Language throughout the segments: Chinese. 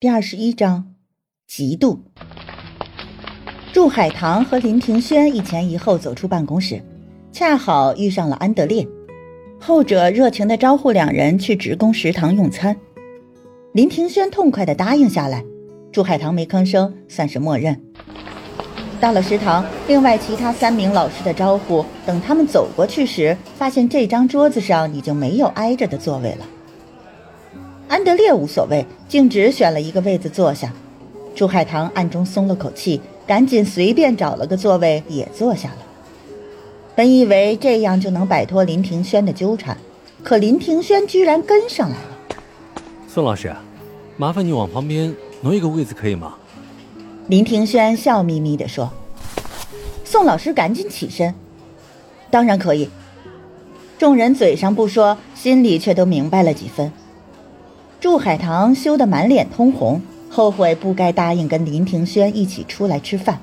第二十一章，嫉妒。祝海棠和林庭轩一前一后走出办公室，恰好遇上了安德烈。后者热情地招呼两人去职工食堂用餐。林庭轩痛快地答应下来，祝海棠没吭声，算是默认。到了食堂，另外其他三名老师的招呼，等他们走过去时，发现这张桌子上已经没有挨着的座位了。安德烈无所谓，径直选了一个位子坐下。朱海棠暗中松了口气，赶紧随便找了个座位也坐下了。本以为这样就能摆脱林庭轩的纠缠，可林庭轩居然跟上来了。宋老师，麻烦你往旁边挪一个位子，可以吗？林庭轩笑眯眯地说。宋老师赶紧起身，当然可以。众人嘴上不说，心里却都明白了几分。祝海棠羞得满脸通红，后悔不该答应跟林庭轩一起出来吃饭。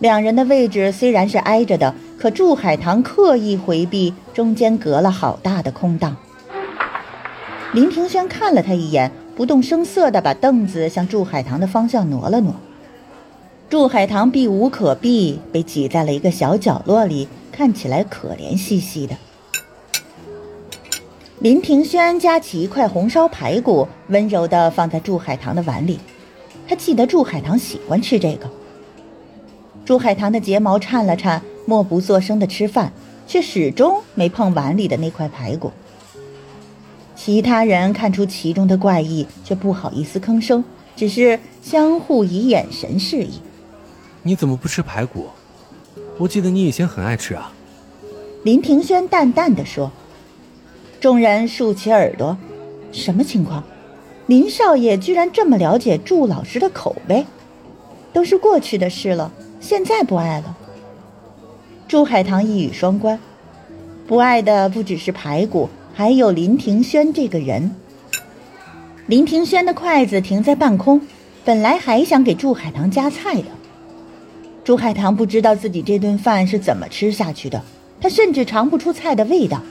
两人的位置虽然是挨着的，可祝海棠刻意回避，中间隔了好大的空档。林庭轩看了他一眼，不动声色地把凳子向祝海棠的方向挪了挪。祝海棠避无可避，被挤在了一个小角落里，看起来可怜兮兮的。林庭轩夹起一块红烧排骨，温柔地放在祝海棠的碗里。他记得祝海棠喜欢吃这个。祝海棠的睫毛颤了颤，默不作声地吃饭，却始终没碰碗里的那块排骨。其他人看出其中的怪异，却不好意思吭声，只是相互以眼神示意。你怎么不吃排骨？我记得你以前很爱吃啊。林庭轩淡淡的说。众人竖起耳朵，什么情况？林少爷居然这么了解祝老师的口味？都是过去的事了，现在不爱了。祝海棠一语双关，不爱的不只是排骨，还有林庭轩这个人。林庭轩的筷子停在半空，本来还想给祝海棠夹菜的。祝海棠不知道自己这顿饭是怎么吃下去的，他甚至尝不出菜的味道。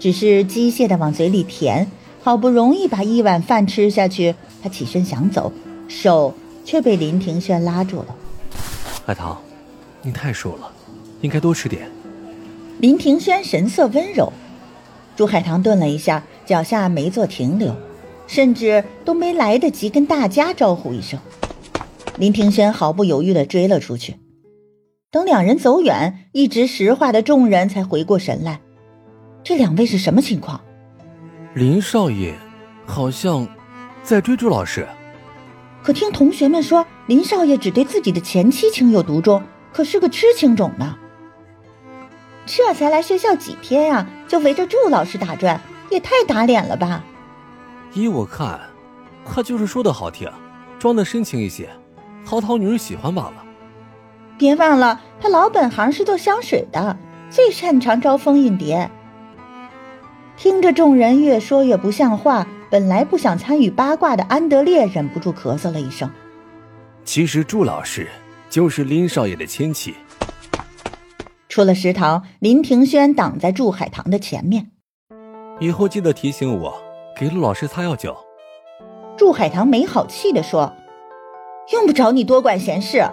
只是机械的往嘴里填，好不容易把一碗饭吃下去，他起身想走，手却被林庭轩拉住了。海棠，你太瘦了，应该多吃点。林庭轩神色温柔，朱海棠顿了一下，脚下没做停留，甚至都没来得及跟大家招呼一声。林庭轩毫不犹豫地追了出去。等两人走远，一直石化的众人才回过神来。这两位是什么情况？林少爷好像在追朱老师。可听同学们说，林少爷只对自己的前妻情有独钟，可是个痴情种呢。这才来学校几天呀，就围着祝老师打转，也太打脸了吧！依我看，他就是说的好听，装的深情一些，好讨女人喜欢罢了。别忘了，他老本行是做香水的，最擅长招蜂引蝶。听着众人越说越不像话，本来不想参与八卦的安德烈忍不住咳嗽了一声。其实祝老师就是林少爷的亲戚。出了食堂，林庭轩挡在祝海棠的前面。以后记得提醒我，给陆老师擦药酒。祝海棠没好气地说：“用不着你多管闲事。”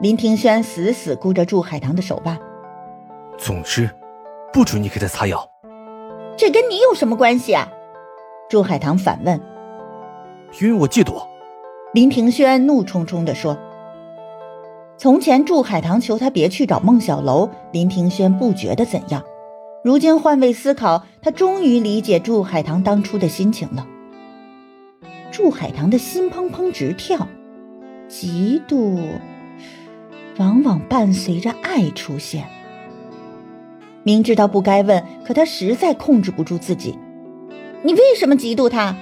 林庭轩死死箍着祝海棠的手腕。总之，不准你给他擦药。这跟你有什么关系啊？朱海棠反问。因为我嫉妒。林庭轩怒冲冲地说。从前祝海棠求他别去找孟小楼，林庭轩不觉得怎样。如今换位思考，他终于理解祝海棠当初的心情了。祝海棠的心砰砰直跳，嫉妒往往伴随着爱出现。明知道不该问，可他实在控制不住自己。你为什么嫉妒他？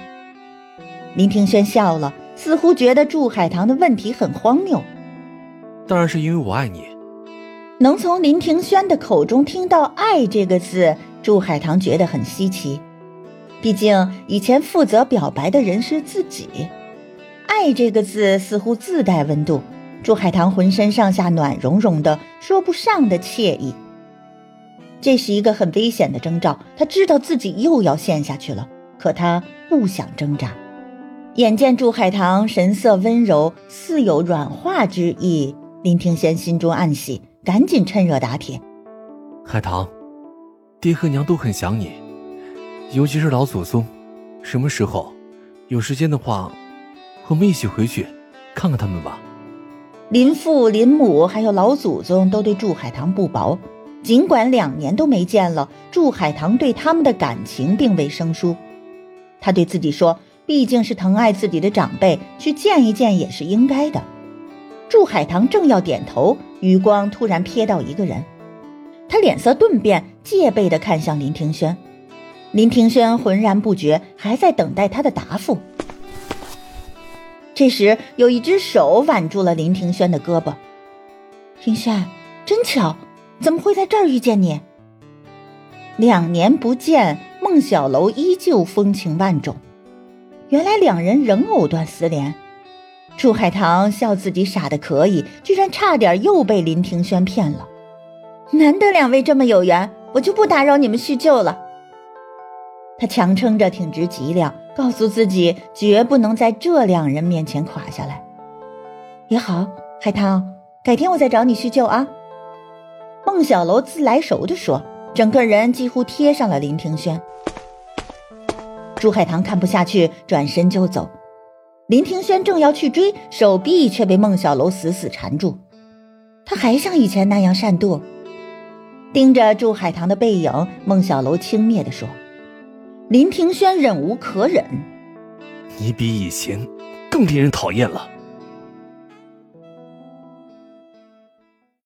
林庭轩笑了，似乎觉得祝海棠的问题很荒谬。当然是因为我爱你。能从林庭轩的口中听到“爱”这个字，祝海棠觉得很稀奇。毕竟以前负责表白的人是自己，“爱”这个字似乎自带温度。祝海棠浑身上下暖融融的，说不上的惬意。这是一个很危险的征兆，他知道自己又要陷下去了，可他不想挣扎。眼见祝海棠神色温柔，似有软化之意，林庭轩心中暗喜，赶紧趁热打铁：“海棠，爹和娘都很想你，尤其是老祖宗。什么时候有时间的话，我们一起回去看看他们吧。”林父、林母还有老祖宗都对祝海棠不薄，尽管两年都没见了，祝海棠对他们的感情并未生疏。他对自己说。毕竟是疼爱自己的长辈，去见一见也是应该的。祝海棠正要点头，余光突然瞥到一个人，他脸色顿变，戒备地看向林庭轩。林庭轩浑然不觉，还在等待他的答复。这时，有一只手挽住了林庭轩的胳膊。庭轩，真巧，怎么会在这儿遇见你？两年不见，孟小楼依旧风情万种。原来两人仍藕断丝连，祝海棠笑自己傻的可以，居然差点又被林庭轩骗了。难得两位这么有缘，我就不打扰你们叙旧了。他强撑着挺直脊梁，告诉自己绝不能在这两人面前垮下来。也好，海棠，改天我再找你叙旧啊。孟小楼自来熟的说，整个人几乎贴上了林庭轩。朱海棠看不下去，转身就走。林庭轩正要去追，手臂却被孟小楼死死缠住。他还像以前那样善妒，盯着朱海棠的背影，孟小楼轻蔑地说：“林庭轩忍无可忍，你比以前更令人讨厌了。”